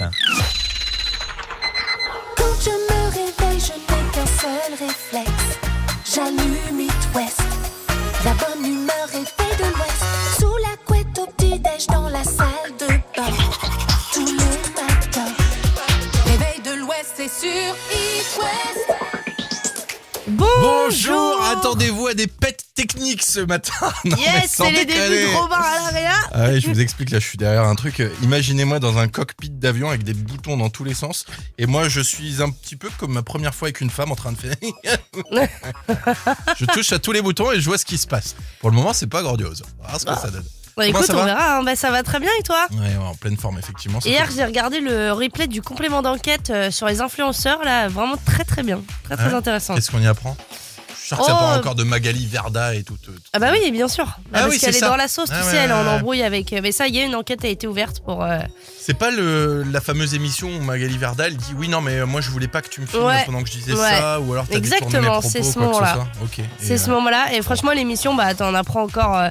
Quand je me réveille, je n'ai qu'un seul réflexe. J'allume It West. La bonne humeur est faite de l'Ouest. Sous la couette au petit-déj dans la salle de bain. Tous les matins. Réveil de l'Ouest, c'est sur It West. Bonjour Attendez-vous à des pets techniques ce matin Non, Yes, c'est les débuts de Robin à l'AREA. Ah ouais, je vous explique, là je suis derrière un truc. Imaginez-moi dans un cockpit d'avion avec des boutons dans tous les sens. Et moi je suis un petit peu comme ma première fois avec une femme en train de faire... je touche à tous les boutons et je vois ce qui se passe. Pour le moment c'est pas grandiose. On va voir ce que Ah. ça donne. Bah, écoute, ça on va verra. hein. Bah, ça va très bien et toi Ouais, en pleine forme effectivement. Hier, j'ai regardé le replay du complément d'enquête euh, sur les influenceurs. Là, vraiment très très bien. Très très Ouais. intéressant. Qu'est-ce qu'on y apprend? Suis sûr que ça parle encore de Magali Verda et tout. tout- tout- Ah bah oui, bien sûr. Ah parce oui, qu'elle c'est est ça. dans la sauce, tu Ah sais, ouais, elle est en embrouille avec. Mais ça, il y a une enquête a été ouverte pour. euh, C'est pas le, la fameuse émission où Magali Verda elle dit oui non mais euh, moi je voulais pas que tu me filmes Ouais. pendant que je disais Ouais. ça ou alors t'as Exactement, c'est ce moment-là. C'est ce moment-là. Et franchement, l'émission, bah, t'en apprends encore euh,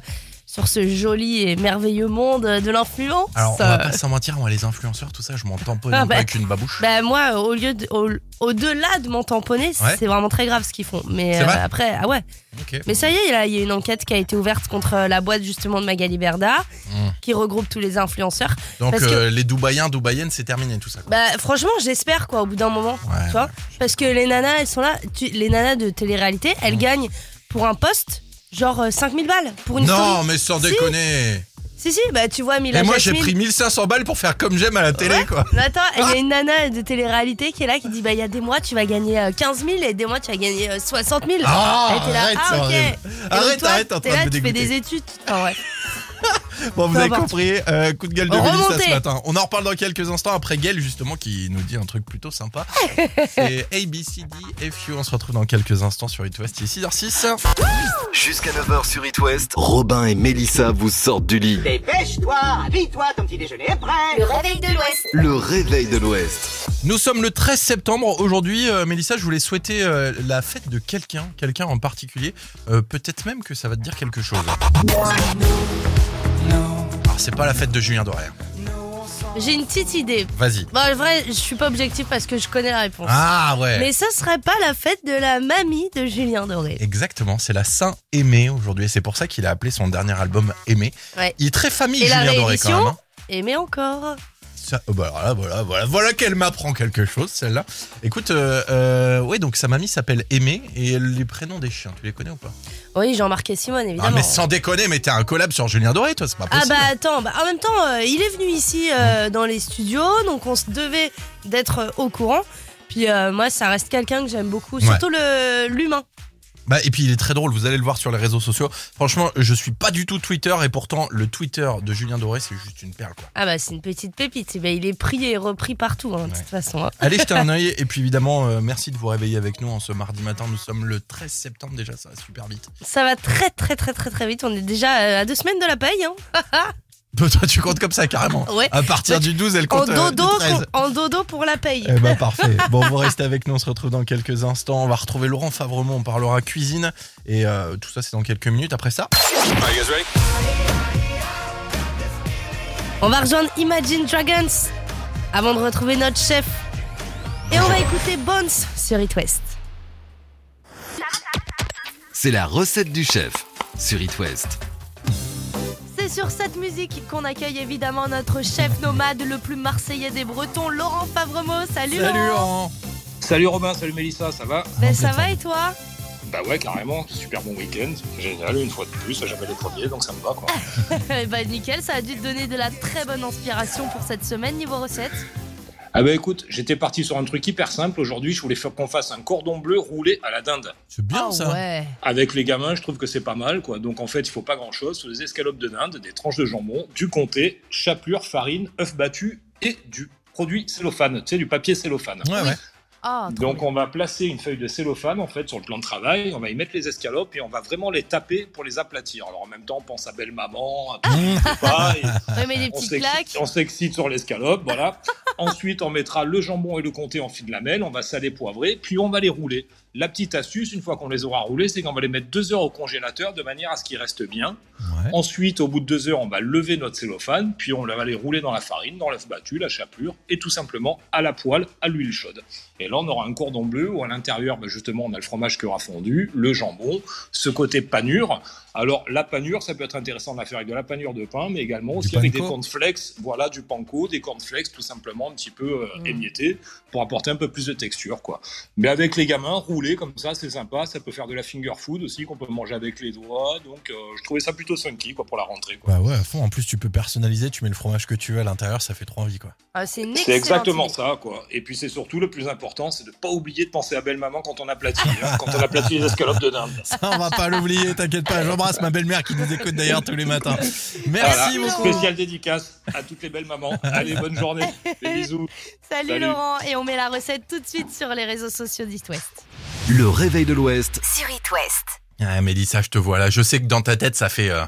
sur ce joli et merveilleux monde de l'influence. Alors on va pas s'en mentir moi les influenceurs tout ça je m'en tamponne Ah bah. avec une babouche. Bah moi, au lieu de, au, au-delà de m'en tamponner, Ouais. c'est vraiment très grave ce qu'ils font. Mais euh, après, ah ouais. Mais ça y est, il y a une enquête qui a été ouverte contre euh, la boîte justement de Magali Berda, Mm. qui regroupe tous les influenceurs. Donc parce que- euh, les Dubaïens Dubaïennes c'est terminé tout ça. quoi. Bah franchement, j'espère quoi, au bout d'un moment, Ouais, tu vois. ouais. Parce que les nanas, elles sont là. tu- les nanas de télé-réalité, elles Mm. gagnent pour un poste genre euh, 5000 balles pour une Non story. mais sans Si. déconner. Si si, bah tu vois Mila Et moi j'ai Jasmine. pris 1500 balles pour faire comme j'aime à la télé Ouais. quoi. Mais attends, il y a une nana de télé-réalité qui est là qui dit bah il y a des mois tu vas gagner euh, 15 000 et des mois tu vas gagner euh, 60 000. Ah, Elle était là, arrête, ah c'est ok. horrible. Et Arrête, toi, arrête, t'es en train là, de me tu fais dégoûter. des études. Enfin, ouais. Bon, vous avez compris, euh, coup de gueule de. Mélissa ce matin. On en reparle dans quelques instants après Gaël, justement, qui nous dit un truc plutôt sympa. C'est ABCD FU. On se retrouve dans quelques instants sur It West. Il est 6h06. Jusqu'à 9h sur It West, Robin et Mélissa vous sortent du lit. Dépêche-toi, habille-toi, ton petit déjeuner est prêt. Le réveil de l'Ouest. Le réveil de l'Ouest. Nous sommes le 13 septembre. Aujourd'hui, euh, Mélissa, je voulais souhaiter euh, la fête de quelqu'un, quelqu'un en particulier. Euh, Peut-être même que ça va te dire quelque chose. Alors, c'est pas la fête de Julien Doré. J'ai une petite idée. Vas-y. Bon, en vrai, je suis pas objectif parce que je connais la réponse. Ah ouais. Mais ça serait pas la fête de la mamie de Julien Doré. Exactement, c'est la Saint-Aimé aujourd'hui. Et c'est pour ça qu'il a appelé son dernier album Aimé. Ouais. Il est très famille, Et la Julien Doré, quand réédition même. hein. Encore. Ça, bah, voilà, voilà, voilà, voilà qu'elle m'apprend quelque chose, celle-là. Écoute, euh, euh, ouais, donc sa mamie s'appelle Aimé et les prénoms des chiens, tu les connais ou pas? Oui, Jean-Marc et Simone, Ah, évidemment. mais sans déconner, mais t'es un collab sur Julien Doré, toi, c'est pas Ah possible. bah attends, bah, en même temps, euh, il est venu ici euh, dans les studios, donc on se devait d'être au courant. Puis moi, ça reste quelqu'un que j'aime beaucoup, Ouais. surtout le l'humain. Bah, et puis il est très drôle, vous allez le voir sur les réseaux sociaux. Franchement, je suis pas du tout Twitter et pourtant le Twitter de Julien Doré, c'est juste une perle, quoi. Ah bah c'est une petite pépite. Eh ben, il est pris et repris partout, hein, de Ouais. toute façon. hein. Allez jeter un œil et puis évidemment, euh, merci de vous réveiller avec nous en ce mardi matin. Nous sommes le 13 septembre déjà, ça va super vite. Ça va très très très très très vite. On est déjà euh, à deux semaines de la paye. Hein. Toi, tu comptes comme ça carrément. Ouais. À partir Ouais, du 12, elle En compte euh, dodo, du 13. en dodo pour la paye. Eh ben parfait. Bon, vous restez avec nous, on se retrouve dans quelques instants. On va retrouver Laurent Favremont, on parlera cuisine et euh, tout ça c'est dans quelques minutes. Après ça, On va rejoindre Imagine Dragons avant de retrouver notre chef. Et on va écouter Bones sur It West. C'est la recette du chef sur It West. C'est sur cette musique qu'on accueille évidemment notre chef nomade, le plus marseillais des Bretons, Laurent Favremont. Salut, Laurent. Salut Robin, salut Mélissa, ça va Ben, ça va et toi? Bah ouais, carrément, super bon week-end, génial, une fois de plus, jamais les premiers, donc ça me va quoi. Ben nickel, ça a dû te donner de la très bonne inspiration pour cette semaine niveau recette. Ah bah écoute, j'étais parti sur un truc hyper simple aujourd'hui, je voulais faire qu'on fasse un cordon bleu roulé à la dinde. c'est bien Ah ça. ouais. Avec les gamins, je trouve que c'est pas mal quoi, donc en fait il faut pas grand chose, des escalopes de dinde, des tranches de jambon, du comté, chapelure, farine, œuf battu et du produit cellophane, tu sais, du papier cellophane. Ouais, ouais. Ah, Donc on va placer une feuille de cellophane en fait sur le plan de travail, on va y mettre les escalopes et on va vraiment les taper pour les aplatir. Alors en même temps on pense à belle maman, à pas, des on petites s'excite- claques. on s'excite sur l'escalope, voilà. Ensuite on mettra le jambon et le comté en fil de lamelle, on va saler poivrer, puis on va les rouler. La petite astuce, une fois qu'on les aura roulés, c'est qu'on va les mettre deux heures au congélateur de manière à ce qu'ils restent bien. Ouais. Ensuite, au bout de deux heures, on va lever notre cellophane, puis on va les rouler dans la farine, dans l'œuf battu, la chapelure, et tout simplement à la poêle, à l'huile chaude. Et là, on aura un cordon bleu où à l'intérieur, bah, justement, on a le fromage qui aura fondu, le jambon, ce côté panure. Alors, la panure, ça peut être intéressant de la faire avec de la panure de pain, mais également aussi avec des cornflakes, voilà, du panko, des cornflakes, tout simplement un petit peu euh, Mm. émiettés, pour apporter un peu plus de texture, quoi. Mais avec les gamins, rouler comme ça, c'est sympa. Ça peut faire de la finger food aussi, qu'on peut manger avec les doigts. Donc, euh, je trouvais ça plutôt funky, quoi, pour la rentrée, quoi. Bah ouais, à fond. En plus, tu peux personnaliser, tu mets le fromage que tu veux à l'intérieur, ça fait trop envie, quoi. Ah, c'est une C'est excellente exactement idée. ça, quoi. Et puis c'est surtout le plus important, c'est de pas oublier de penser à belle maman quand on aplatit, hein, quand on aplatit les escalopes de dinde. Ça, on va pas l'oublier, t'inquiète pas. J'embrasse ma belle-mère qui nous écoute d'ailleurs tous les matins. Merci Voilà, beaucoup. spéciale dédicace à toutes les belles mamans. Allez, bonne journée. Des bisous. Salut, Salut. Laurent, et on met la recette tout de suite sur les réseaux sociaux d'East West. Le réveil de l'Ouest Sur It West. Ah, Mélissa, je te vois là. Je sais que dans ta tête, ça fait. euh,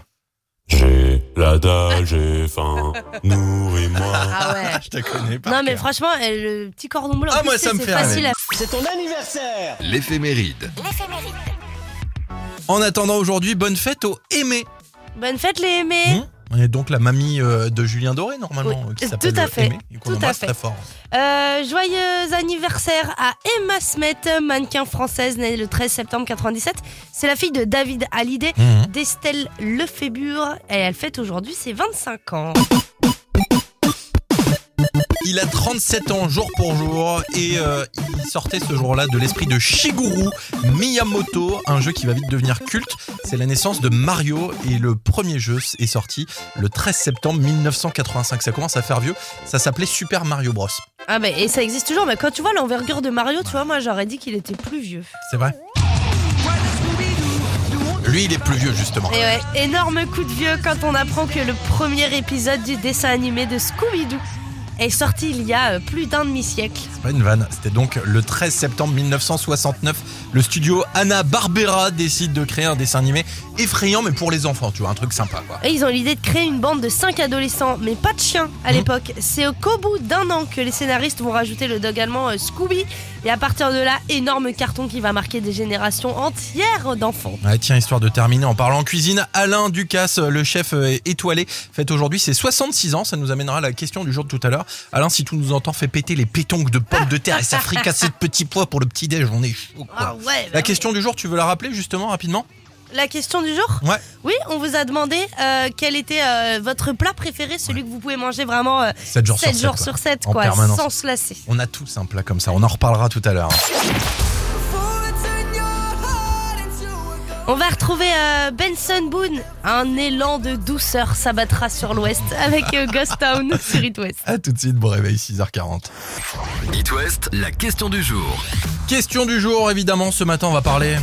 J'ai la dalle, j'ai faim, nourris-moi. Ah ouais. Je te connais pas. Non mais franchement, euh, le petit cordon bleu, Ah, plus, moi, ça me c'est fait facile rêver. à... C'est ton anniversaire l'éphéméride. L'éphéméride. En attendant aujourd'hui, bonne fête au Aimé. Bonne fête les aimés Mmh. On est donc la mamie euh, de Julien Doré, normalement, Oui, qui tout s'appelle à fait, Aimé, et tout à fait. très fort. Euh, Joyeux anniversaire à Emma Smet, mannequin française née le 13 septembre 97. C'est la fille de David Hallyday, Mhm. d'Estelle Lefébure, et elle fête aujourd'hui ses 25 ans. Il a 37 ans jour pour jour et euh, il sortait ce jour-là de l'esprit de Shigeru Miyamoto, un jeu qui va vite devenir culte. C'est la naissance de Mario et le premier jeu est sorti le 13 septembre 1985. Ça commence à faire vieux. Ça s'appelait Super Mario Bros. Ah bah, et ça existe toujours, mais quand tu vois l'envergure de Mario, tu vois, moi j'aurais dit qu'il était plus vieux. C'est vrai Lui, il est plus vieux justement. Et ouais, énorme coup de vieux quand on apprend que le premier épisode du dessin animé de Scooby-Doo est sorti il y a euh, plus d'un demi-siècle. C'est pas une vanne. C'était donc le 13 septembre 1969. Le studio Anna Barbera décide de créer un dessin animé effrayant, mais pour les enfants, tu vois, un truc sympa quoi. Et ils ont l'idée de créer une bande de 5 adolescents, mais pas de chiens à Mhm. l'époque. C'est au qu'au bout d'un an que les scénaristes vont rajouter le dog allemand euh, Scooby. Et à partir de là, énorme carton qui va marquer des générations entières d'enfants. Ouais, tiens, histoire de terminer en parlant cuisine, Alain Ducasse, le chef euh, étoilé, fête aujourd'hui ses 66 ans. Ça nous amènera à la question du jour de tout à l'heure. Alain, si tout nous entend, fait péter les pétonques de pommes de terre et ça fricasser de petits pois pour le petit déj. On est chaud. quoi. Ah ouais, La question du jour, tu veux la rappeler justement rapidement? La question du jour Ouais. Oui, on vous a demandé euh, quel était euh, votre plat préféré, celui que vous pouvez manger vraiment euh, 7 jours 7 sur 7. jours quoi. sur 7, En quoi, permanence. sans se lasser. On a tous un plat comme ça. On en reparlera tout à l'heure. On va retrouver euh, Benson Boone. Un élan de douceur s'abattra sur l'ouest avec euh, Ghost Town sur It West. À tout de suite, bon réveil, 6h40. It West, la question du jour. Question du jour, évidemment, ce matin on va parler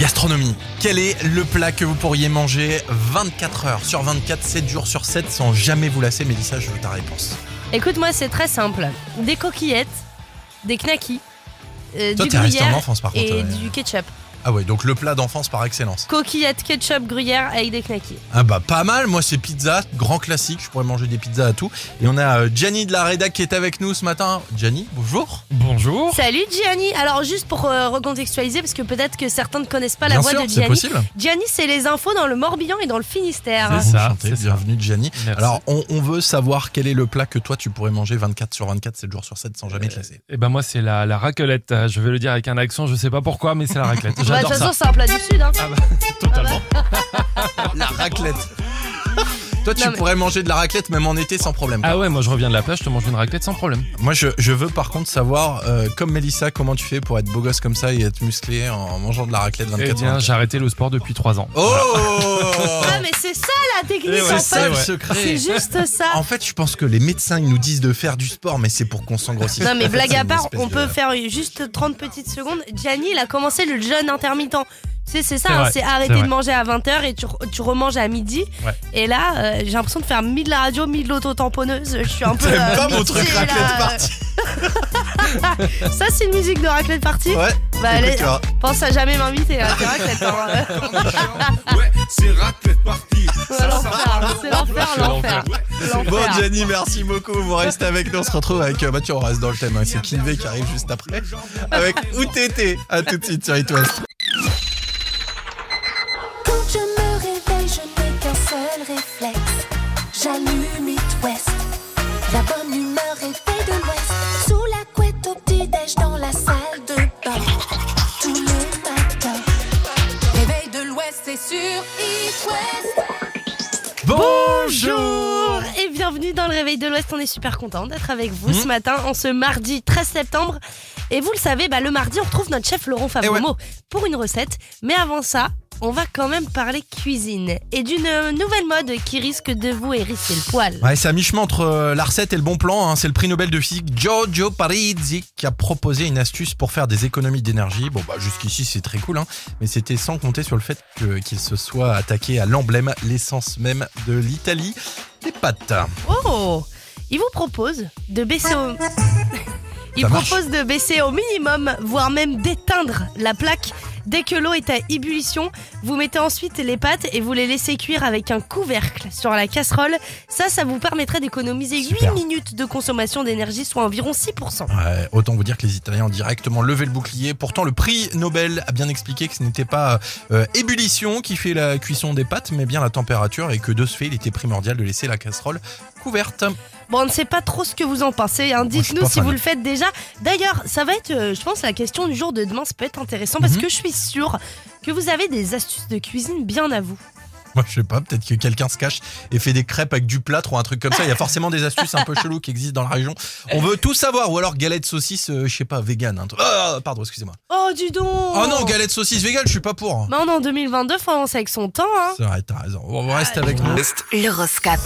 gastronomie. Quel est le plat que vous pourriez manger 24 heures sur 24, 7 jours sur 7 sans jamais vous lasser? Mélissa, je veux ta réponse. Écoute, moi, c'est très simple. Des coquillettes, des knackis, euh, Toi, du t'es resté en gruyère enfance par contre. et ouais. du ketchup. Ah ouais, donc le plat d'enfance par excellence. Coquillettes, ketchup, gruyère avec des knackis. Ah bah pas mal, moi c'est pizza, grand classique, je pourrais manger des pizzas à tout. Et on a euh, Gianni de la Rédac qui est avec nous ce matin. Gianni, bonjour. Bonjour. Salut Gianni Alors juste pour euh, recontextualiser, parce que peut-être que certains ne connaissent pas la Bien voix sûr, de c'est Gianni. possible. Gianni, c'est les infos dans le Morbihan et dans le Finistère. C'est ça, Enchanté, c'est ça. bienvenue Gianni. Merci. Alors on, on veut savoir quel est le plat que toi tu pourrais manger 24 sur 24, 7 jours sur 7 sans jamais te lasser. Eh ben moi c'est la, la raclette. Euh, Je vais le dire avec un accent, je sais pas pourquoi, mais c'est la raclette. Bah, de J'adore toute ça. façon, c'est un plat du Sud. Hein. Ah bah, totalement. La raclette. Toi tu Non, mais- pourrais manger de la raclette même en été sans problème. Ah ouais, moi je reviens de la plage, je te mange une raclette sans problème. Moi, je, je veux par contre savoir, euh, comme Mélissa, comment tu fais pour être beau gosse comme ça et être musclé en mangeant de la raclette 24 Eh bien, j'ai arrêté le sport depuis 3 ans. Oh Ah, mais c'est ça la technique Eh ouais, en C'est ça fait. le ouais. secret. C'est juste ça. En fait, je pense que les médecins, ils nous disent de faire du sport, mais c'est pour qu'on s'engrossisse. Non mais En fait, blague c'est à une part, espèce on de- peut faire juste 30 petites secondes. Gianni, il a commencé le jeûne intermittent. Tu sais, c'est ça, C'est hein, vrai, c'est c'est arrêter de manger à 20h et tu, tu remanges à midi. Ouais. Et là, euh, j'ai l'impression de faire mi de la radio, mi de l'auto-tamponneuse. Je suis un peu. T'aimes euh, pas mon truc raclette là. party Ça, c'est une musique de raclette party Ouais, Bah, allez, pense à jamais m'inviter à tes raclettes. hein. Ouais, c'est raclette partie. Ouais, l'enfer, c'est l'enfer, C'est l'enfer. Bon. Gianni, merci beaucoup. Vous restez avec nous. On se retrouve avec. euh, Bah, tu on reste dans le thème. hein. C'est Kinvé qui arrive juste après. Avec OTT. À tout de suite sur It West. sur East West. Bonjour et bienvenue dans le Réveil de l'Ouest. On est super content d'être avec vous ce hmm. matin, en ce mardi 13 septembre. Et vous le savez, bah, le mardi, on retrouve notre chef Laurent Favremo ouais. pour une recette. Mais avant ça, on va quand même parler cuisine et d'une nouvelle mode qui risque de vous hérisser le poil. Ouais, c'est à mi-chemin entre euh, la recette et le bon plan. hein. C'est le prix Nobel de physique Giorgio Parisi qui a proposé une astuce pour faire des économies d'énergie. Bon, bah jusqu'ici c'est très cool, hein. mais c'était sans compter sur le fait que- qu'il se soit attaqué à l'emblème, l'essence même de l'Italie, des pâtes. Oh Il vous propose de baisser au... Il Ça marche. propose de baisser au minimum, voire même d'éteindre la plaque dès que l'eau est à ébullition. Vous mettez ensuite les pâtes et vous les laissez cuire avec un couvercle sur la casserole. Ça, ça vous permettrait d'économiser Super. 8 minutes de consommation d'énergie, soit environ 6%. Ouais, autant vous dire que les Italiens ont directement levé le bouclier. Pourtant, le prix Nobel a bien expliqué que ce n'était pas euh, ébullition qui fait la cuisson des pâtes, mais bien la température, et que de ce fait, il était primordial de laisser la casserole couverte. Bon, on ne sait pas trop ce que vous en pensez. hein. Dites-nous si fan. vous le faites déjà. D'ailleurs, ça va être, euh, je pense, la question du jour de demain. Ça peut être intéressant parce Mhm. que je suis sûre que vous avez des astuces de cuisine bien à vous. Moi, je sais pas, peut-être que quelqu'un se cache et fait des crêpes avec du plâtre ou un truc comme ça. Il y a forcément des astuces un peu cheloues qui existent dans la région. On veut tout savoir. Ou alors galette saucisse, euh, je sais pas, vegan. Ah, pardon, excusez-moi. Oh, dis donc Oh non, galette saucisse vegan, je suis pas pour. Bah, on est en 2022, faut avancer avec son temps. Hein. C'est vrai, t'as raison. On reste avec nous. L'horoscope.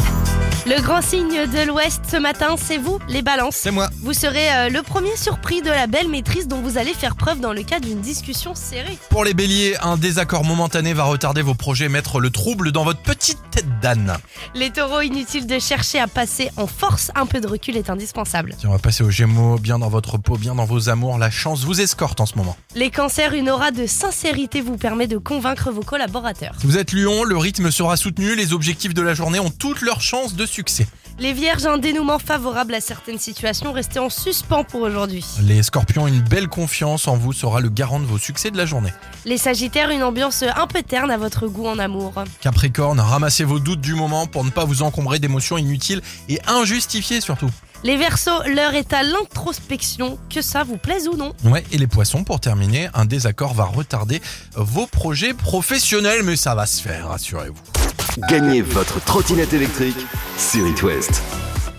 Le grand signe de l'Ouest ce matin, c'est vous, les balances. C'est moi. Vous serez euh, le premier surpris de la belle maîtrise dont vous allez faire preuve dans le cadre d'une discussion serrée. Pour les béliers, un désaccord momentané va retarder vos projets, mettre le trouble dans votre petite tête d'âne. Les taureaux, inutile de chercher à passer en force, un peu de recul est indispensable. Tiens, on va passer aux gémeaux, bien dans votre peau, bien dans vos amours. La chance vous escorte en ce moment. Les cancers, une aura de sincérité vous permet de convaincre vos collaborateurs. Si vous êtes lion, le rythme sera soutenu, les objectifs de la journée ont toutes leurs chances de succès. Les vierges, un dénouement favorable à certaines situations, restez en suspens pour aujourd'hui. Les scorpions, une belle confiance en vous sera le garant de vos succès de la journée. Les sagittaires, une ambiance un peu terne à votre goût en amour. Capricorne, ramassez vos doutes du moment pour ne pas vous encombrer d'émotions inutiles et injustifiées surtout. Les versos, l'heure est à l'introspection, que ça vous plaise ou non. Ouais, et les poissons, pour terminer, un désaccord va retarder vos projets professionnels, mais ça va se faire, rassurez-vous. Gagnez votre trottinette électrique sur It West.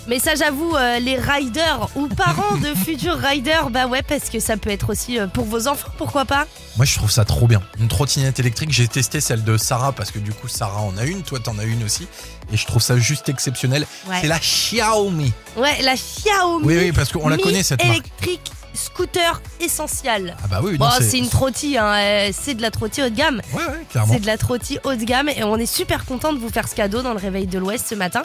Message à vous, euh, les riders ou parents de futurs riders, bah ouais, parce que ça peut être aussi euh, pour vos enfants, pourquoi pas Moi, je trouve ça trop bien. Une trottinette électrique, j'ai testé celle de Sarah parce que du coup, Sarah en a une, toi t'en as une aussi, et je trouve ça juste exceptionnel. Ouais. C'est la Xiaomi. Ouais, la Xiaomi. Oui, oui, parce qu'on la Mi connaît cette marque. électrique scooter essentiel. Ah bah oui, Bon, c'est une trottie, hein, euh, c'est de la trottie haut de gamme. Ouais, ouais, clairement. C'est de la trottie haut de gamme et on est super content de vous faire ce cadeau dans le réveil de l'Ouest ce matin.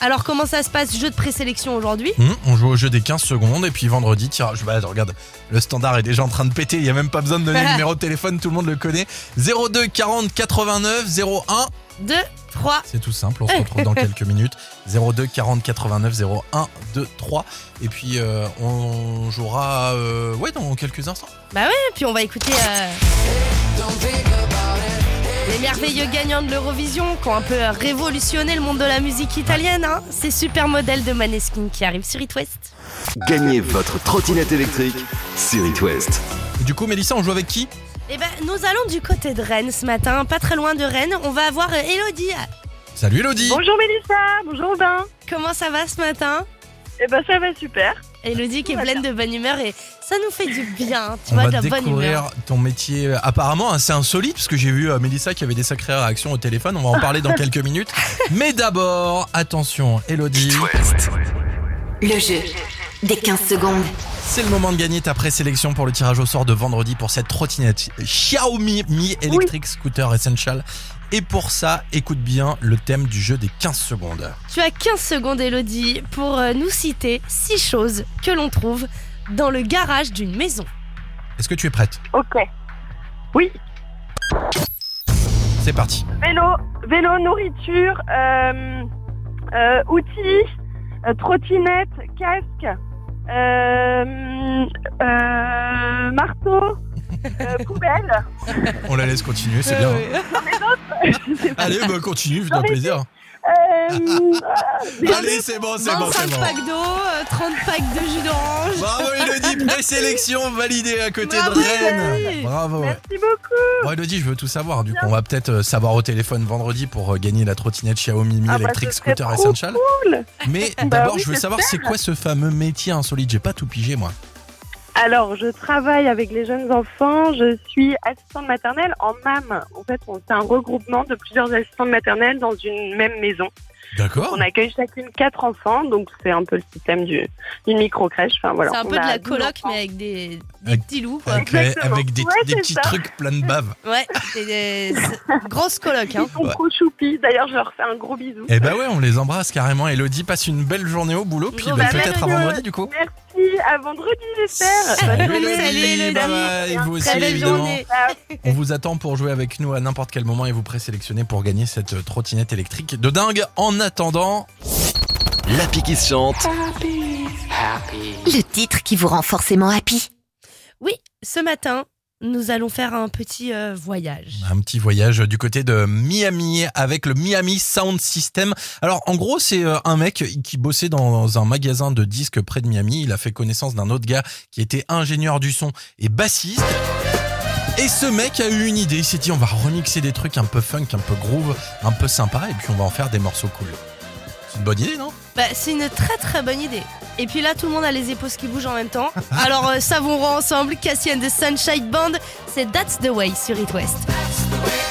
Alors comment ça se passe Jeu de présélection aujourd'hui? Hum, on joue au jeu des 15 secondes et puis vendredi, tirage. Bah, regarde, le standard est déjà en train de péter. Il y a même pas besoin de donner le numéro de téléphone, tout le monde le connaît. 02 40 89 01. 2, 3. C'est tout simple, on se retrouve dans quelques minutes. 02 40 89 01 2 3. Et puis euh, on jouera euh, ouais, dans quelques instants. Bah ouais, puis on va écouter euh, les merveilleux gagnants de l'Eurovision qui ont un peu révolutionné le monde de la musique italienne. Hein. C'est Super Modèle de Maneskin qui arrive sur It West. Gagnez votre trottinette électrique sur It West. Et du coup, Mélissa, on joue avec qui? Eh ben, nous allons du côté de Rennes ce matin, pas très loin de Rennes. On va avoir euh, Elodie. Salut Elodie Bonjour Mélissa, bonjour Aubin. Comment ça va ce matin? Eh ben ça va super. Elodie qui est pleine de bonne humeur et ça nous fait du bien, tu On vois, va de la bonne découvrir humeur. ton métier euh, apparemment assez insolite parce que j'ai vu euh, Mélissa qui avait des sacrées réactions au téléphone. On va en parler dans quelques minutes. Mais d'abord, attention, Elodie, Le jeu des 15 secondes. C'est le moment de gagner ta présélection pour le tirage au sort de vendredi pour cette trottinette Xiaomi Mi Electric Scooter Essential. Et pour ça, écoute bien le thème du jeu des 15 secondes. Tu as 15 secondes, Elodie, pour euh, nous citer 6 choses que l'on trouve dans le garage d'une maison. Est-ce que tu es prête? Ok. Oui, C'est parti. vélo, vélo, nourriture, euh, euh, outils, euh, trottinette, casque, euh, euh, marteau, euh, poubelle. On la laisse continuer, c'est bien. hein. D'autres. Allez, bah continue, fais-toi plaisir. Euh, ah, Allez, c'est bon, c'est bon, 25 c'est bon. packs d'eau, euh, 30 packs de jus d'orange. Bravo Elodie, présélection validée à côté Bravo, de Rennes. Elodie. Bravo. merci beaucoup. Bon Elodie, je veux tout savoir. Du coup, on va peut-être euh, savoir au téléphone vendredi pour euh, gagner la trottinette Xiaomi Mi Ah bah, Electric serait Scooter Essential. Cool. Mais Bah d'abord, oui, je veux savoir c'est quoi ce fameux métier insolite? J'ai pas tout pigé moi. Alors, je travaille avec les jeunes enfants. Je suis assistante maternelle en MAM. En fait, c'est un regroupement de plusieurs assistantes maternelles dans une même maison. D'accord. On accueille chacune quatre enfants, donc c'est un peu le système du, d'une micro-crèche. Enfin, voilà. c'est un peu de la 12 coloc, enfants. mais avec des, des Avec- petits loups. Quoi. Avec, les- Exactement. avec des, Ouais, des c'est petits ça. trucs plein de bave. Ouais, c'est des c'est- grosse coloc. Hein. Ils sont Ouais. trop choupis. D'ailleurs, je leur fais un gros bisou. Eh bah ouais, on les embrasse carrément. Elodie, passe une belle journée au boulot, puis Bon, bah, bah, peut-être à vendredi du coup. Merci. À vendredi, j'espère. Salut Salut, Elodie, salut, bye bye, et vous aussi Très belle évidemment. journée. On vous attend pour jouer avec nous à n'importe quel moment et vous présélectionner pour gagner cette euh, trottinette électrique de dingue. En attendant, L'appli qui se chante. Le titre qui vous rend forcément happy. Oui, ce matin, nous allons faire un petit euh, voyage. un petit voyage du côté de Miami avec le Miami Sound System. Alors en gros, c'est euh, un mec qui bossait dans un magasin de disques près de Miami. Il a fait connaissance d'un autre gars qui était ingénieur du son et bassiste. Et ce mec a eu une idée. Il s'est dit, on va remixer des trucs un peu funk, un peu groove, un peu sympa, et puis on va en faire des morceaux cool. C'est une bonne idée, non? Bah, c'est une très très bonne idée. Et puis là, tout le monde a les épaules qui bougent en même temps. Alors, euh, savons ensemble, Cassie and the Sunshine Band, c'est That's the Way sur It West. «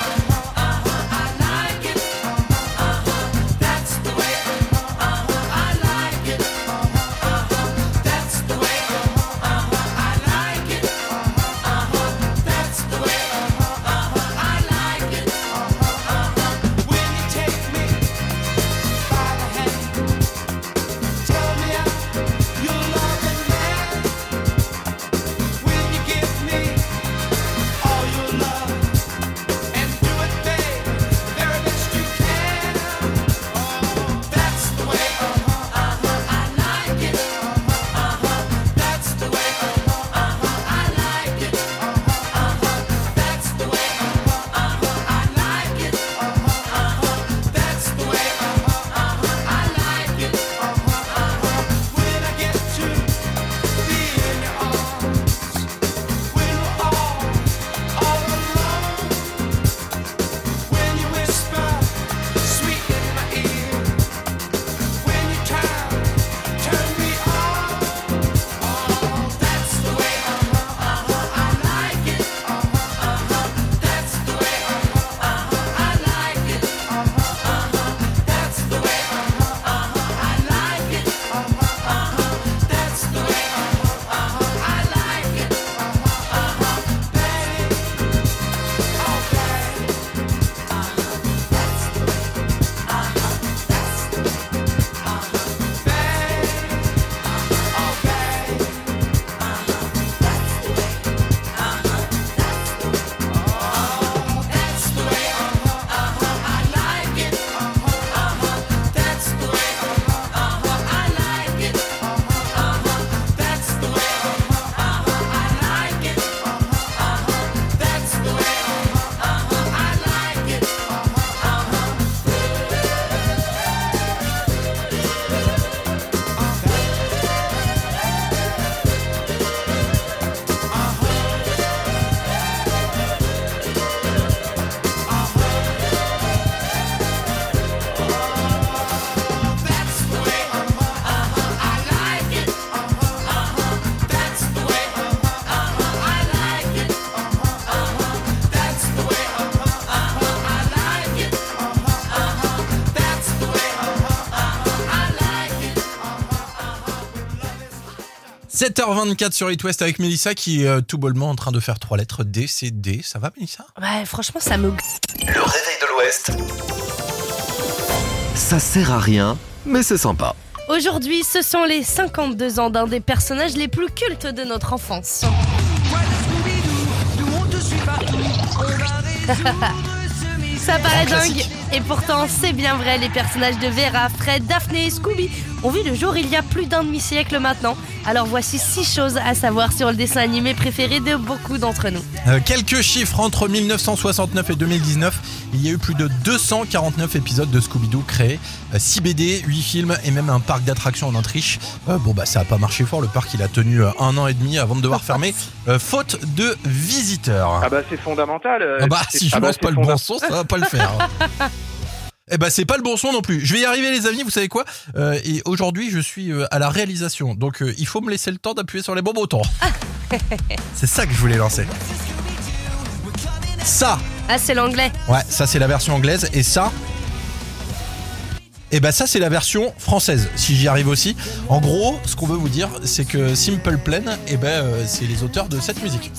7h24 sur It West avec Mélissa qui est euh, tout bonnement en train de faire trois lettres D, C, D. Ça va Mélissa? Ouais, franchement, ça me. Le réveil de l'Ouest. Ça sert à rien, mais c'est sympa. Aujourd'hui, ce sont les 52 ans d'un des personnages les plus cultes de notre enfance. Ça paraît dingue, et pourtant c'est bien vrai, les personnages de Vera, Fred, Daphné et Scooby ont vu le jour il y a plus d'un demi-siècle maintenant, Alors voici six choses à savoir sur le dessin animé préféré de beaucoup d'entre nous. Euh, quelques chiffres entre 1969 et 2019, il y a eu plus de 249 épisodes de Scooby-Doo créés, 6 BD, 8 films et même un parc d'attractions en Autriche. Euh, bon bah ça a pas marché fort, le parc il a tenu euh, un an et demi avant de devoir fermer, euh, faute de visiteurs. Ah bah c'est fondamental. euh, Ah bah si je ah bah, pas le bon son, ça va pas le faire. Eh bah c'est pas le bon son non plus. Je vais y arriver les amis, vous savez quoi? Euh, Et aujourd'hui je suis euh, à la réalisation, donc euh, il faut me laisser le temps d'appuyer sur les bons boutons. c'est ça que je voulais lancer. Ça, Ah c'est l'anglais. ouais, ça c'est la version anglaise et ça. Et bah ça c'est la version française, si j'y arrive aussi. En gros, ce qu'on veut vous dire, c'est que Simple Plan, et ben euh, c'est les auteurs de cette musique.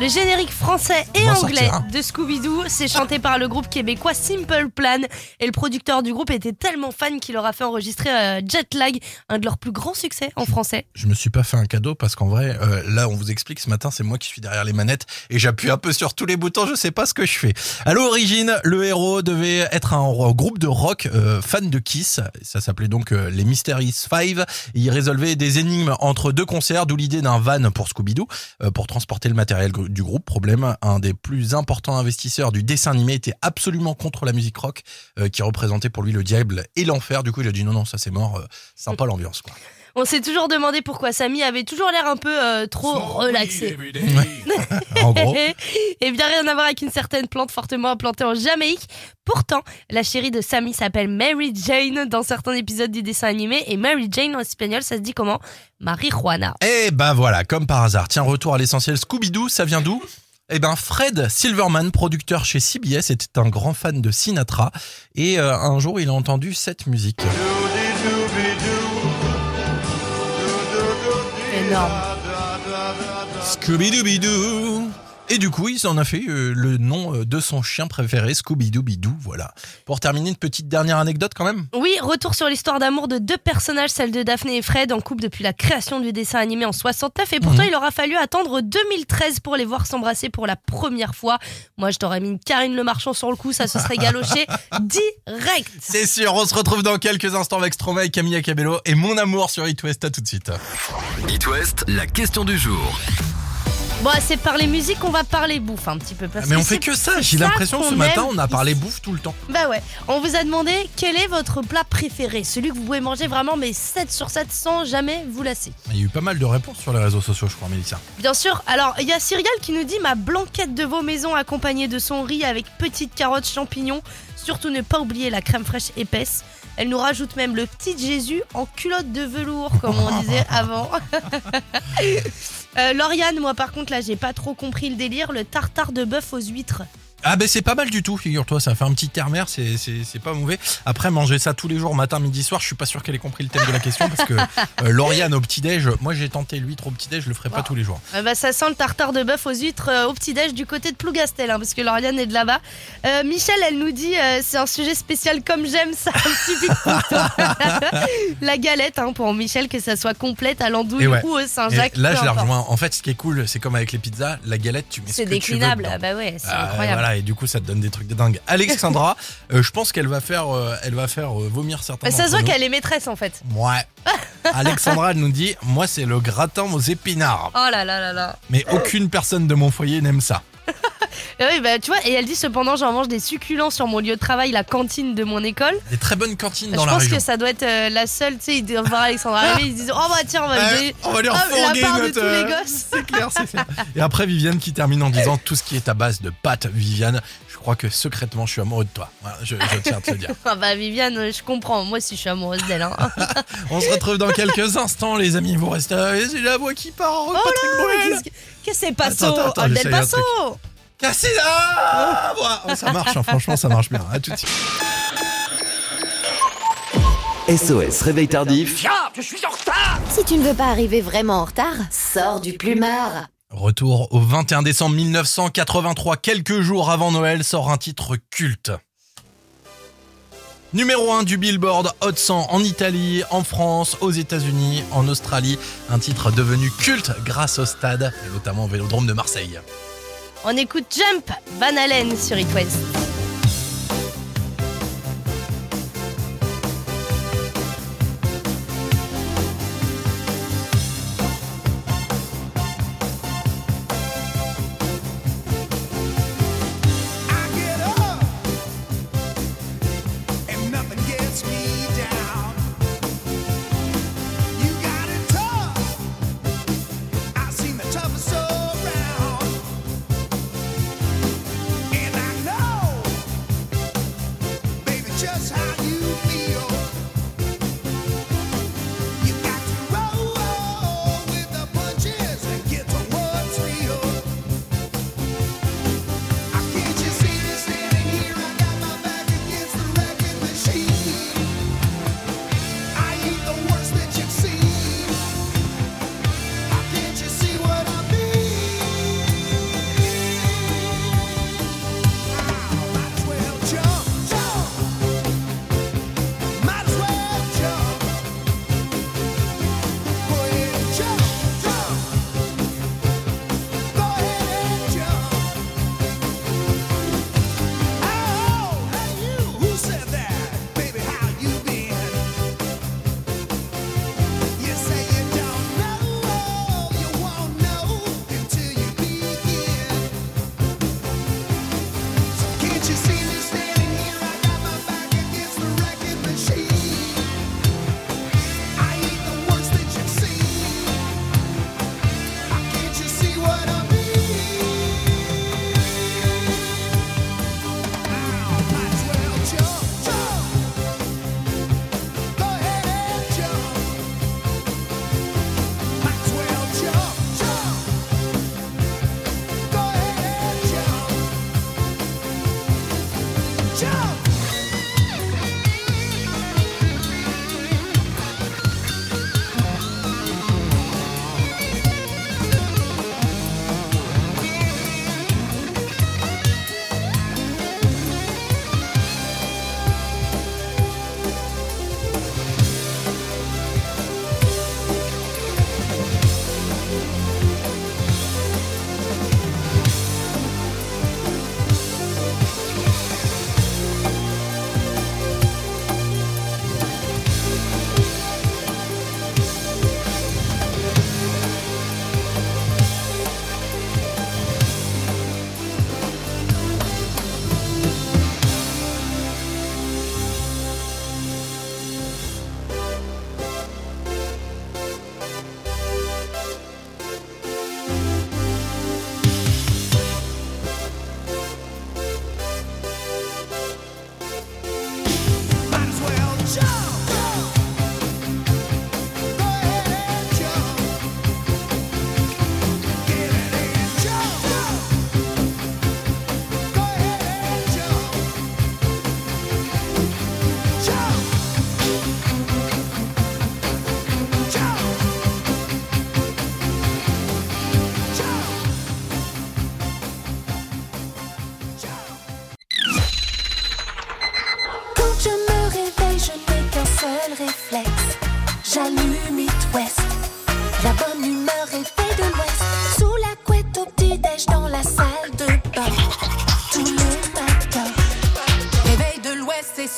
Le générique français et anglais de Scooby-Doo, c'est chanté par le groupe québécois Simple Plan. Et le producteur du groupe était tellement fan qu'il leur a fait enregistrer euh, Jet Lag, un de leurs plus grands succès en français. Je me suis pas fait un cadeau parce qu'en vrai, euh, là, on vous explique ce matin, c'est moi qui suis derrière les manettes et j'appuie un peu sur tous les boutons, je sais pas ce que je fais. À l'origine, le héros devait être un ro- groupe de rock euh, fan de Kiss. Ça s'appelait donc euh, les Mysterious Five. Et il résolvait des énigmes entre deux concerts, d'où l'idée d'un van pour Scooby-Doo pour transporter le matériel du groupe. Problème, un des plus importants investisseurs du dessin animé était absolument contre la musique rock euh, qui représentait pour lui le diable et l'enfer. Du coup, il a dit non, non, ça c'est mort, euh, sympa l'ambiance. quoi. On s'est toujours demandé pourquoi Samy avait toujours l'air un peu euh, trop relaxé. En gros. Et bien rien à voir avec une certaine plante fortement implantée en Jamaïque. Pourtant, la chérie de Sammy s'appelle Mary Jane dans certains épisodes du dessin animé. Et Mary Jane en espagnol, ça se dit comment? Marijuana. Et ben voilà, comme par hasard. Tiens, retour à l'essentiel. Scooby-Doo, ça vient d'où? Eh ben Fred Silverman, producteur chez CBS, était un grand fan de Sinatra et euh, un jour il a entendu cette musique. Énorme. Scooby-Doo Et du coup, il s'en a fait euh, le nom euh, de son chien préféré, Scooby-Doo-Bidoo, voilà. Pour terminer, une petite dernière anecdote quand même. Oui, retour sur l'histoire d'amour de deux personnages, celle de Daphné et Fred, en couple depuis la création du dessin animé en 69. Et pourtant, Mhm. il aura fallu attendre 2013 pour les voir s'embrasser pour la première fois. Moi, je t'aurais mis une Karine Le Marchand sur le coup, ça se serait galoché direct. C'est sûr, on se retrouve dans quelques instants avec Stromae et Camilla Cabello et mon amour sur It West, à tout de suite. It West, la question du jour. Bon, c'est parler musique, on va parler bouffe un petit peu. Parce Mais on fait que ça, j'ai l'impression ce qu'on matin on a parlé bouffe tout le temps. Bah ouais, on vous a demandé quel est votre plat préféré, celui que vous pouvez manger vraiment mais 7 sur 7 sans jamais vous lasser. Il y a eu pas mal de réponses sur les réseaux sociaux, je crois, Mélissa. Bien sûr, alors il y a Cyrial qui nous dit ma blanquette de vos maisons accompagnée de son riz avec petites carottes champignons. Surtout ne pas oublier la crème fraîche épaisse. Elle nous rajoute même le petit Jésus en culotte de velours, comme on disait avant. Euh, Lauriane, moi par contre là j'ai pas trop compris le délire, le tartare de bœuf aux huîtres. Ah ben c'est pas mal du tout, figure-toi, ça fait un petit terre-mer, c'est, c'est, c'est pas mauvais. Après, manger ça tous les jours, matin, midi, soir, je suis pas sûr qu'elle ait compris le thème de la question, parce que euh, Lauriane au petit-déj, moi j'ai tenté l'huître au petit-déj, je le ferai pas tous les jours. Euh, bah, ça sent le tartare de bœuf aux huîtres euh, au petit-déj du côté de Plougastel, hein, parce que Lauriane est de là-bas. Euh, Michel, elle nous dit euh, c'est un sujet spécial comme j'aime ça. La galette, hein, pour Michel, que ça soit complète à l'andouille ouais. ou au Saint-Jacques. Là, je la rejoins. En fait, ce qui est cool, c'est comme avec les pizzas, la galette, tu mets ce C'est que tu veux déclinable, ah bah ouais, c'est incroyable. Voilà, et du coup, ça te donne des trucs de dingue. Alexandra, euh, je pense qu'elle va faire, euh, elle va faire euh, vomir certains. Ça se voit qu'elle est maîtresse en fait. Ouais. Alexandra, elle nous dit, moi, c'est le gratin aux épinards. Oh là là là là. Mais aucune personne de mon foyer n'aime ça. Et oui, bah tu vois, et elle dit cependant, j'en mange des succulents sur mon lieu de travail, la cantine de mon école. Des très bonnes cantines Je dans la pense région. que ça doit être euh, la seule, tu sais, ils doivent voir Alexandra arriver, ils se disent, oh bah tiens, on va, lui donner- on va lui hop, refourguer la part de notre, tous les euh, gosses. C'est clair, c'est clair. Et après, Viviane qui termine en disant tout ce qui est à base de pâtes, Viviane, je crois que secrètement, je suis amoureux de toi. Voilà, je, je tiens à te le dire. Ah bah Viviane, euh, je comprends, moi aussi je suis amoureuse d'elle. Hein. On se retrouve dans quelques instants, les amis. Vous restez c'est la voix qui part. Oh Patrick Bruel. qu'est-ce que c'est Passo Oh, Del Passo Cassina Oh, Ça marche, hein, franchement, ça marche bien. À tout de suite. SOS Réveil Tardif. je suis en retard Si tu ne veux pas arriver vraiment en retard, sors du plumard. Retour au 21 décembre 1983, quelques jours avant Noël, sort un titre culte. Numéro 1 du Billboard Hot 100 en Italie, en France, aux États-Unis, en Australie. Un titre devenu culte grâce au stade, et notamment au Vélodrome de Marseille. On écoute Jump, Van Halen sur It West.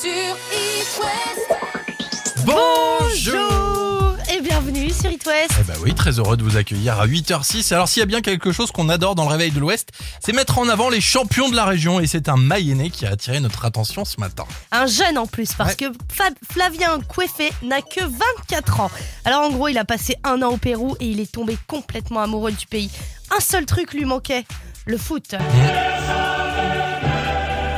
Sur East West. Bonjour Et bienvenue sur It West. Eh bah oui, très heureux de vous accueillir à 8h06. Alors s'il y a bien quelque chose qu'on adore dans le réveil de l'Ouest, c'est mettre en avant les champions de la région et c'est un Mayennais qui a attiré notre attention ce matin. Un jeune en plus, parce Ouais. que Fab- Flavien Coueffé n'a que 24 ans. Alors en gros, il a passé un an au Pérou et il est tombé complètement amoureux du pays. Un seul truc lui manquait, le foot.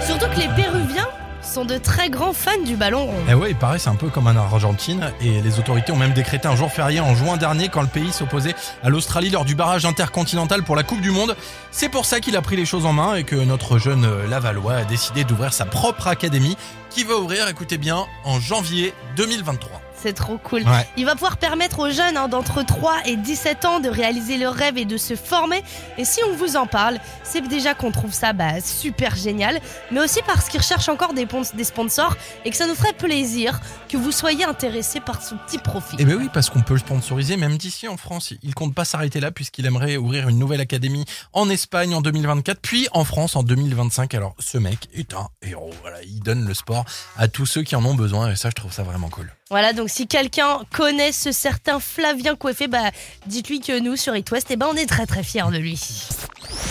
Surtout que les Péruviens sont de très grands fans du ballon rond. Eh ouais, il paraît c'est un peu comme en Argentine et les autorités ont même décrété un jour férié en juin dernier quand le pays s'opposait à l'Australie lors du barrage intercontinental pour la Coupe du Monde. C'est pour ça qu'il a pris les choses en main et que notre jeune Lavallois a décidé d'ouvrir sa propre académie qui va ouvrir, écoutez bien, en janvier 2023. C'est trop cool. Ouais. Il va pouvoir permettre aux jeunes hein, d'entre 3 et 17 ans de réaliser leurs rêves et de se former. Et si on vous en parle, c'est déjà qu'on trouve ça bah, super génial, mais aussi parce qu'ils recherchent encore des, pons- des sponsors et que ça nous ferait plaisir que vous soyez intéressés par ce petit profil. Eh bien oui, parce qu'on peut le sponsoriser même d'ici en France. Il compte pas s'arrêter là puisqu'il aimerait ouvrir une nouvelle académie en Espagne en 2024, puis en France en 2025. Alors ce mec est un héros. Voilà, il donne le sport à tous ceux qui en ont besoin et ça, je trouve ça vraiment cool. Voilà, donc si quelqu'un connaît ce certain Flavien Coiffé, bah, dites-lui que nous, sur It West, eh ben, on est très très fiers de lui.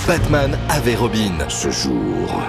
Batman avait Robin. Ce jour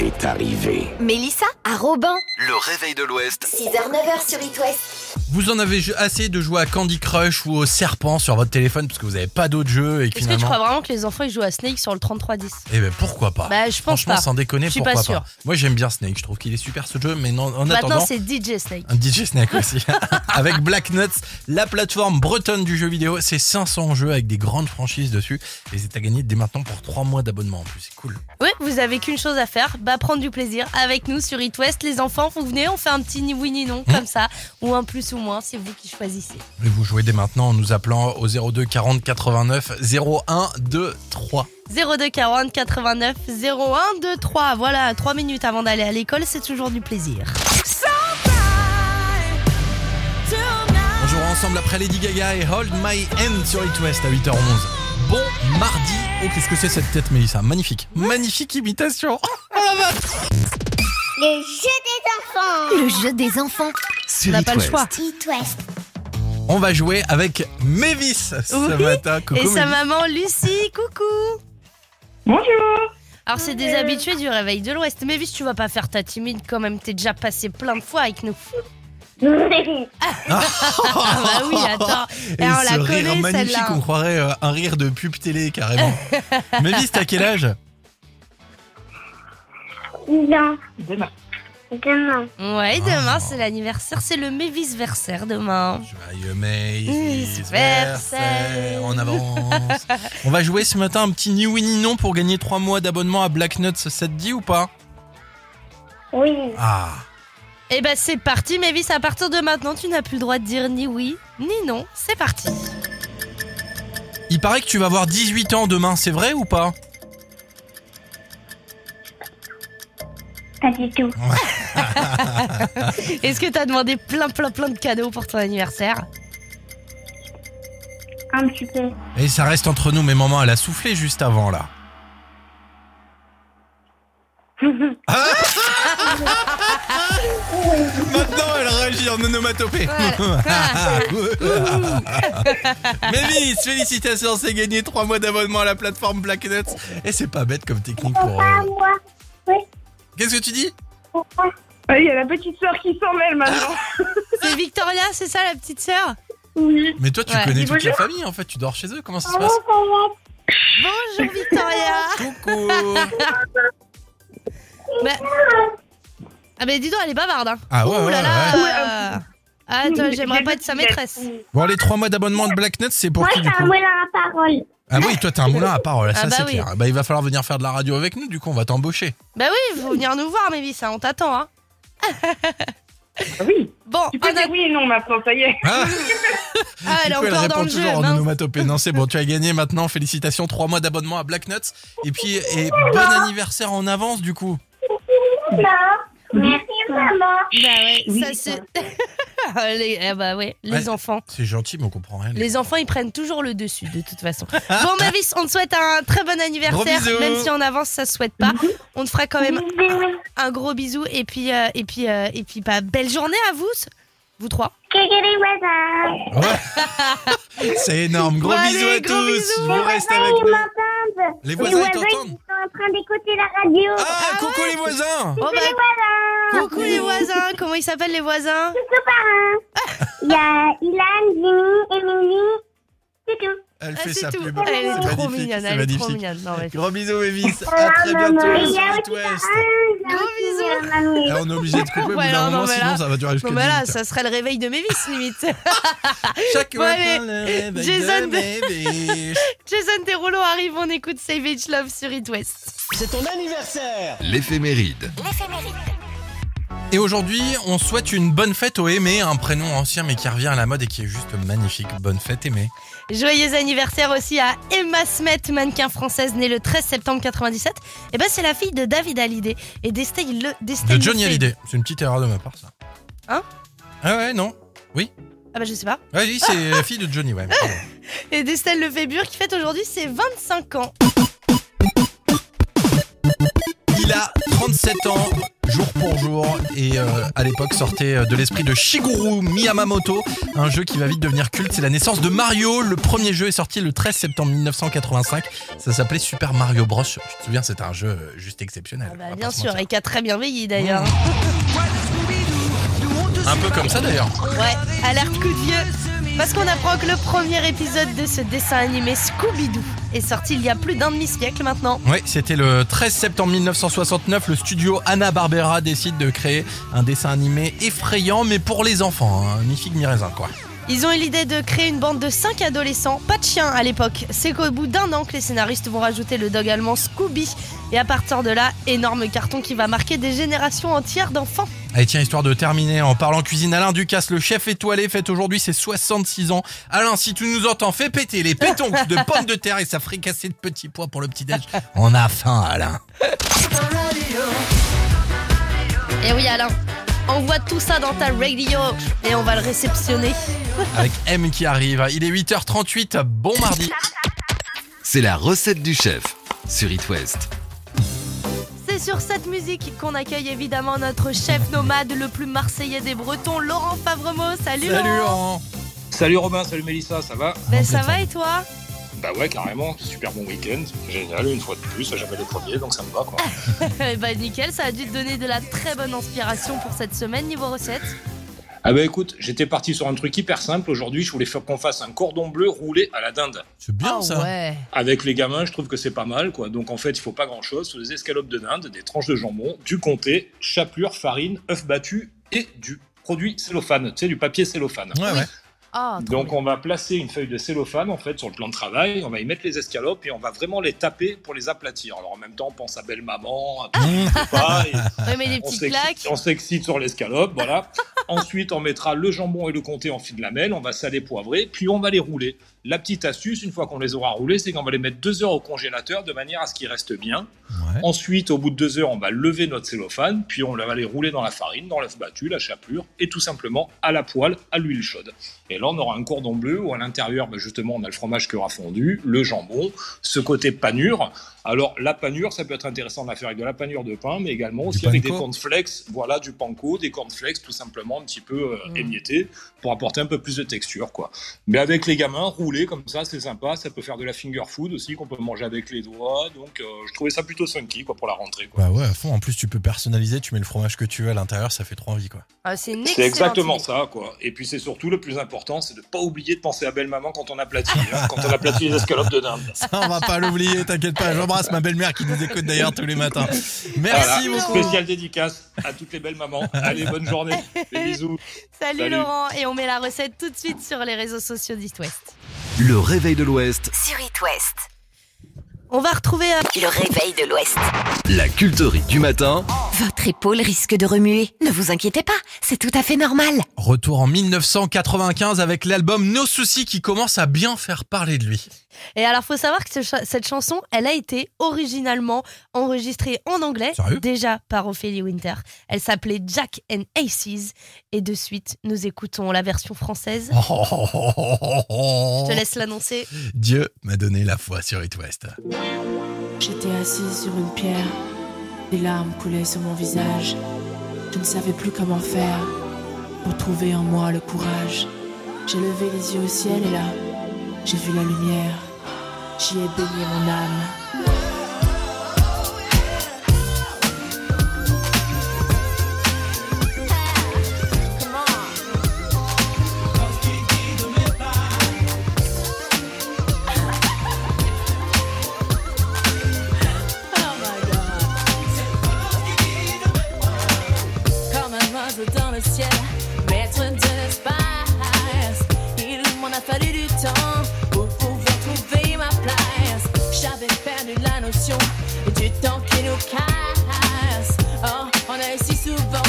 est arrivé. Mélissa à Robin. Le réveil de l'Ouest. 6h, 9h sur It West. Vous en avez assez de jouer à Candy Crush ou au serpent sur votre téléphone parce que vous n'avez pas d'autres jeux et que Est-ce que tu crois vraiment que les enfants ils jouent à Snake sur le 3310 Eh ben pourquoi pas? Bah, je pense Franchement, pas. sans déconner, Je suis pourquoi pas sûre. Moi, j'aime bien Snake. Je trouve qu'il est super ce jeu, mais non, en Maintenant, attendant. c'est DJ Snake. Un DJ Snake aussi. avec Black Nuts, la plateforme bretonne du jeu vidéo. C'est 500 jeux avec des grandes franchises dessus. Et c'est à gagner dès maintenant pour 3 mois d'abonnement en plus. C'est cool. Oui, vous avez qu'une chose à faire, bah prendre du plaisir avec nous sur It West. Les enfants, vous venez, on fait un petit ni oui ni non Mmh. comme ça, ou un plus ou moins, c'est vous qui choisissez. Et vous jouez dès maintenant en nous appelant au 02 40 89 01 2 3. 02 40 89 01 2 3. Voilà, 3 minutes avant d'aller à l'école, c'est toujours du plaisir. On jouera ensemble après Lady Gaga et Hold My Hand sur It West à 8h11. Bon mardi. Oh, qu'est-ce que c'est cette tête, Mélissa? Magnifique. Magnifique imitation. Le jeu des enfants. Le jeu des enfants. Sur On n'a pas le choix. It West. On va jouer avec Mévis ce Oui. matin. Coucou, Et sa Mévis. maman Lucie, coucou Bonjour. Alors c'est des habitués du réveil de l'Ouest. Vu tu vas pas faire ta timide quand même, t'es déjà passé plein de fois avec nous. Ah bah oui, attends. Et Et on la ce rire connaît magnifique, on croirait euh, un rire de pub télé carrément. Mévis, t'as quel âge? Non. Demain. Demain. Ouais, demain c'est l'anniversaire, c'est le Mévis-versaire demain. Joyeux Mévis, Versailles. versailles, en avance. On va jouer ce matin un petit ni oui ni non pour gagner 3 mois d'abonnement à Black Nuts, ça te dit ou pas? Oui. Ah Et bah c'est parti Mévis, à partir de maintenant tu n'as plus le droit de dire ni oui ni non. C'est parti. Il paraît que tu vas avoir 18 ans demain, c'est vrai ou pas? Pas du tout. Est-ce que t'as demandé plein plein plein de cadeaux pour ton anniversaire? Un petit peu. Et ça reste entre nous, mais maman elle a soufflé juste avant là. Maintenant elle réagit en onomatopée. Mévis, félicitations, c'est gagné 3 mois d'abonnement à la plateforme Black Nuts. Et c'est pas bête comme technique pour... euh, moi. Qu'est-ce que tu dis? Il y a la petite sœur qui s'en mêle maintenant. C'est Victoria, c'est ça la petite sœur? Oui. Mais toi tu Ouais. connais Dis toute la bonjour. famille en fait, tu dors chez eux, comment ça se passe? Bonjour Victoria. Coucou. Mais- Ah mais dis donc, elle est bavarde hein. Ah ouais, Ouh ouais, là. là ouais. Ah, Attends, j'aimerais pas être sa maîtresse. Bon les 3 mois d'abonnement de Black Nuts c'est pour qui du coup? moulin à parole. Ah oui, toi t'as un moulin à parole, ça Ah bah c'est oui. clair. Bah il va falloir venir faire de la radio avec nous, du coup on va t'embaucher. Bah oui, faut venir nous voir Mévis, hein, on t'attend hein Oui. Bon, Tu peux on a- dire oui et non maintenant, ça y est. Ah, Ah, elle est coup, elle encore dans répond le jeu toujours en mince. onomatopée. Non c'est bon, tu as gagné maintenant, félicitations, 3 mois d'abonnement à Black Nuts. Et puis, et bon anniversaire en avance du coup. Merci maman. Bah ouais, Oui, ça se... les, eh bah ouais, les Ouais. enfants. C'est gentil, mais on comprend rien. Les enfants, ils prennent toujours le dessus, de toute façon. Bon, Mavis, on te souhaite un très bon anniversaire. Même si en avance, ça se souhaite pas. On te fera quand même un, un gros bisou. Et puis, euh, et puis, euh, et puis bah, belle journée à vous, vous trois. C'est énorme. Gros Bon, bisous allez, à gros tous. bisous. Vous restez avec nous. Les voisins, ils t'entendent sont en train d'écouter la radio. Ah, coucou les voisins Oh, bah, les voisins. coucou les voisins. Comment ils s'appellent les voisins Coucou parrain. Il y a Ilan, Jimmy, Emily. Elle Ah, fait tout. pub. Elle est trop magnifique, mignonne. c'est Elle est trop magnifique. mignonne. Gros bisous, Mavis. À très bientôt sur It West. Gros bisous. On est obligé de couper au bout d'un moment, sinon là- ça va durer jusqu'à Bon, là, 18 ça serait le réveil de Mévis, limite. Chaque matin, le réveil Jason de Mavis. Jason Derulo arrive, on écoute Savage Love sur It West. C'est ton anniversaire L'éphéméride. Et aujourd'hui, on souhaite une bonne fête au Aimé, un prénom ancien mais qui revient à la mode et qui est juste magnifique. Bonne fête Aimé. Joyeux anniversaire aussi à Emma Smet, mannequin française née le 13 septembre 97. Et ben c'est la fille de David Hallyday et d'Estelle Le- d'Estelle De Johnny. Hallyday. C'est une petite erreur de ma part ça. Hein? Ah ouais, non. Oui. Ah bah je sais pas. Ouais, oui, c'est la fille de Johnny, ouais. Et d'Estelle Lefébure qui fête aujourd'hui ses 25 ans. Il a 37 ans, jour pour jour, et euh, à l'époque sortait euh, de l'esprit de Shigeru Miyamoto, un jeu qui va vite devenir culte. C'est la naissance de Mario. Le premier jeu est sorti le 13 septembre 1985. Ça s'appelait Super Mario Bros. Je te souviens, c'était un jeu euh, juste exceptionnel. Ah bah, bien sûr, et qui a très bien vieilli d'ailleurs. Un peu comme ça d'ailleurs. Ouais, alerte coup de vieux. Parce qu'on apprend que le premier épisode de ce dessin animé Scooby-Doo est sorti il y a plus d'un demi-siècle maintenant. Oui, c'était le 13 septembre 1969. Le studio Hanna-Barbera décide de créer un dessin animé effrayant, mais pour les enfants. Hein. Mi figue, mi raisin, quoi. Ils ont eu l'idée de créer une bande de 5 adolescents, pas de chiens à l'époque. C'est qu'au bout d'un an que les scénaristes vont rajouter le dog allemand Scooby. Et à partir de là, énorme carton qui va marquer des générations entières d'enfants. Allez, tiens, histoire de terminer en parlant cuisine, Alain Ducasse, le chef étoilé, fête aujourd'hui ses 66 ans. Alain, si tu nous entends, fais péter les pétonques de pommes de terre et ça fricassé de petits pois pour le petit-déj. On a faim, Alain. Et oui Alain, envoie tout ça dans ta radio et on va le réceptionner. Avec M qui arrive. Il est 8h38, bon mardi. C'est la recette du chef sur It West. C'est sur cette musique qu'on accueille évidemment notre chef nomade, le plus marseillais des Bretons, Laurent Favremo. Salut, Salut Laurent. Laurent. Salut Robin, salut Mélissa, ça va Ben, ça va et toi? Bah ouais, carrément, super bon week-end, génial, une fois de plus, jamais les premiers, donc ça me va quoi. Bah nickel, ça a dû te donner de la très bonne inspiration pour cette semaine niveau recette. Ah bah écoute, j'étais parti sur un truc hyper simple aujourd'hui, je voulais faire qu'on fasse un cordon bleu roulé à la dinde. C'est bien Ah ça. ouais. Avec les gamins, je trouve que c'est pas mal quoi. Donc en fait, il faut pas grand chose, des escalopes de dinde, des tranches de jambon, du comté, chapelure, farine, œuf battu et du produit cellophane, tu sais, du papier cellophane. Ouais, ouais. Ah, Donc bien. on va placer une feuille de cellophane en fait sur le plan de travail, on va y mettre les escalopes et on va vraiment les taper pour les aplatir. Alors en même temps, on pense à belle maman, à tout, pas, des on petites s'excite- claques. on s'excite sur l'escalope, voilà. Ensuite, on mettra le jambon et le comté en fil lamelle, on va saler poivrer, puis on va les rouler. La petite astuce, une fois qu'on les aura roulés, c'est qu'on va les mettre deux heures au congélateur de manière à ce qu'ils restent bien. Ouais. Ensuite, au bout de deux heures, on va lever notre cellophane, puis on va les rouler dans la farine, dans l'œuf battu, la chapelure, et tout simplement à la poêle, à l'huile chaude. Et là, on aura un cordon bleu où à l'intérieur, bah, justement, on a le fromage qui aura fondu, le jambon, ce côté panure. Alors, la panure, ça peut être intéressant de la faire avec de la panure de pain, mais également aussi avec des panko. cornflakes, voilà, du panko, des cornflakes, tout simplement un petit peu euh, Mm. émiettés, pour apporter un peu plus de texture, quoi. Mais avec les gamins, rouler comme ça, c'est sympa. Ça peut faire de la finger food aussi, qu'on peut manger avec les doigts. Donc, euh, je trouvais ça plutôt funky, quoi, pour la rentrée, quoi. Bah ouais, à fond. En plus, tu peux personnaliser, tu mets le fromage que tu veux à l'intérieur, ça fait trop envie, quoi. Ah, c'est exactement idée. ça, quoi. Et puis c'est surtout le plus important, c'est de pas oublier de penser à belle maman quand on aplatit, hein, quand on aplatit les escalopes de dinde. Ça, on va pas l'oublier, t'inquiète pas. J'embrasse ma belle-mère qui nous écoute d'ailleurs tous les matins. Merci Voilà, beaucoup. spéciale dédicace à toutes les belles mamans. Allez, bonne journée. Des bisous. Salut, Salut. Laurent, et on met la recette tout de suite sur les réseaux sociaux d'East West. Le réveil de l'Ouest, Sur It West. On va retrouver euh, Le réveil de l'Ouest. la culterie du matin Votre épaule risque de remuer. Ne vous inquiétez pas, c'est tout à fait normal. Retour en 1995 avec l'album Nos Soucis qui commence à bien faire parler de lui. Et alors, faut savoir que ce cette chanson, elle a été originalement enregistrée en anglais, Sérieux? déjà par Ophélie Winter. Elle s'appelait Jack and Aces. Et de suite, nous écoutons la version française. Je te laisse l'annoncer. Dieu m'a donné la foi sur It West. J'étais assise sur une pierre, des larmes coulaient sur mon visage. Je ne savais plus comment faire pour trouver en moi le courage. J'ai levé les yeux au ciel et là, j'ai vu la lumière. J'y ai baigné mon âme. Le ciel, maître de l'espace. Il m'en a fallu du temps pour pouvoir trouver ma place. J'avais perdu la notion du temps qui nous casse. Oh, on a si souvent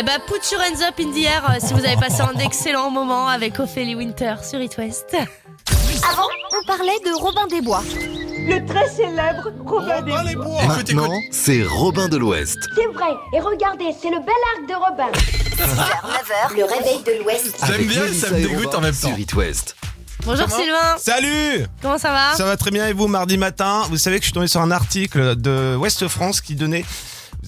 Eh bah, put your hands up in the air euh, si vous avez passé un excellent moment avec Ophélie Winter sur It West. Avant, on parlait de Robin des Bois. Le très célèbre Robin des Bois. Maintenant, c'est Robin de l'Ouest. C'est vrai. Et regardez, c'est le bel arc de Robin. 6h, 9h, le réveil de l'Ouest. J'aime bien, Mélissa ça me dégoûte Robin en même temps. Sur It West. Bonjour Sylvain, Salut comment ça va? Ça va très bien et vous mardi matin? Vous savez que je suis tombé sur un article de Ouest France qui donnait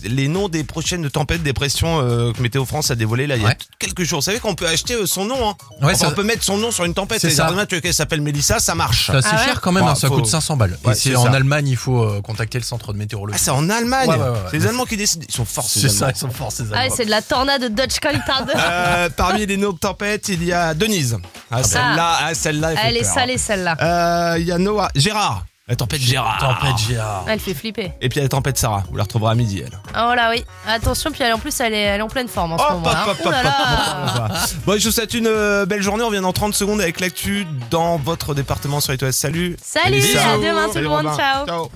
les noms des prochaines tempêtes, dépressions euh, que Météo France a dévoilé là il y a Ouais. quelques jours. Vous savez qu'on peut acheter euh, son nom. Hein. Ouais, Enfin, ça- on peut mettre son nom sur une tempête. C'est ça. demain, tu veux qu'elle s'appelle Mélissa, ça marche. C'est assez Ah ouais cher quand même, Ouais, hein, ça faut- coûte 500 balles. Ouais, et c'est c'est en ça. Allemagne, il faut euh, contacter le centre de météorologie. Ah, c'est en Allemagne. Ouais, ouais, ouais, ouais. C'est les Allemands qui décident. Ils sont forts. ces c'est ça, Allemands. ils sont forts ces Ah, Allemands. c'est de la tornade de Dodge Caltard. Euh, parmi les noms de tempêtes, il y a Denise. Ah, celle-là, ah, celle-là, elle fait Elle est peur. salée celle-là. Euh, Il y a Noah, Gérard. La tempête Gérard. Tempête Gérard. Elle fait flipper. Et puis la tempête Sarah. Vous la retrouverez à midi, elle. Oh là oui. Attention, puis elle, en plus elle est, elle est en pleine forme en ce moment. hein. là là. Bon, je vous souhaite une euh, belle journée. On revient dans 30 secondes avec l'actu dans votre département sur West. Salut. Salut, Mélissa. à demain tout Salut, le monde, Robin. Ciao.